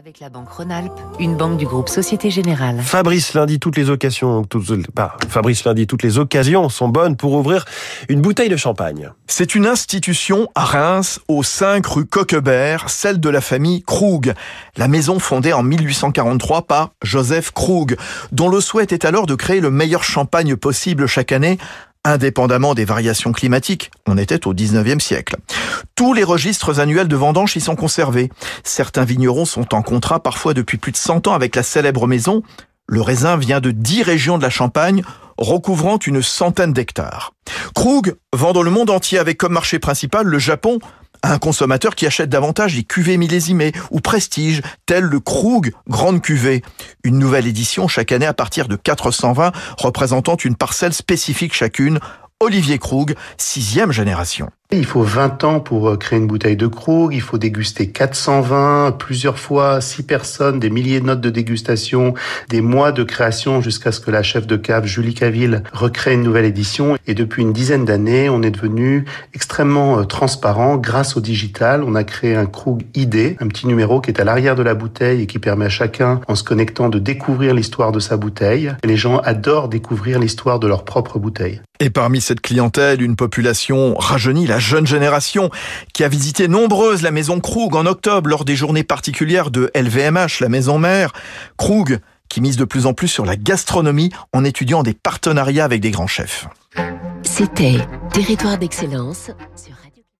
Avec la Banque Rhône-Alpes, une banque du groupe Société Générale. Fabrice lundi, toutes les occasions, toutes, bah, Fabrice lundi, toutes les occasions sont bonnes pour ouvrir une bouteille de champagne. C'est une institution à Reims, au 5 rue Coquebert, celle de la famille Krug. La maison fondée en 1843 par Joseph Krug, dont le souhait est alors de créer le meilleur champagne possible chaque année indépendamment des variations climatiques. On était au 19e siècle. Tous les registres annuels de vendange y sont conservés. Certains vignerons sont en contrat parfois depuis plus de 100 ans avec la célèbre maison. Le raisin vient de 10 régions de la Champagne, recouvrant une centaine d'hectares. Krug vend dans le monde entier avec comme marché principal le Japon, un consommateur qui achète davantage les cuvées millésimées ou prestige, tel le Krug Grande Cuvée. Une nouvelle édition chaque année à partir de 420 représentant une parcelle spécifique chacune. Olivier Krug, sixième génération. Il faut 20 ans pour euh, créer une bouteille de Krug, il faut déguster 420, plusieurs fois, 6 personnes, des milliers de notes de dégustation, des mois de création jusqu'à ce que la chef de cave Julie Caville recrée une nouvelle édition. Et depuis une dizaine d'années, on est devenu extrêmement euh, transparent grâce au digital. On a créé un Krug ID, un petit numéro qui est à l'arrière de la bouteille et qui permet à chacun, en se connectant, de découvrir l'histoire de sa bouteille. Et les gens adorent découvrir l'histoire de leur propre bouteille. Et parmi cette clientèle, une population rajeunie, la jeune génération, qui a visité nombreuse la maison Krug en octobre lors des journées particulières de LVMH, la maison mère. Krug, qui mise de plus en plus sur la gastronomie en étudiant des partenariats avec des grands chefs. C'était Territoire d'excellence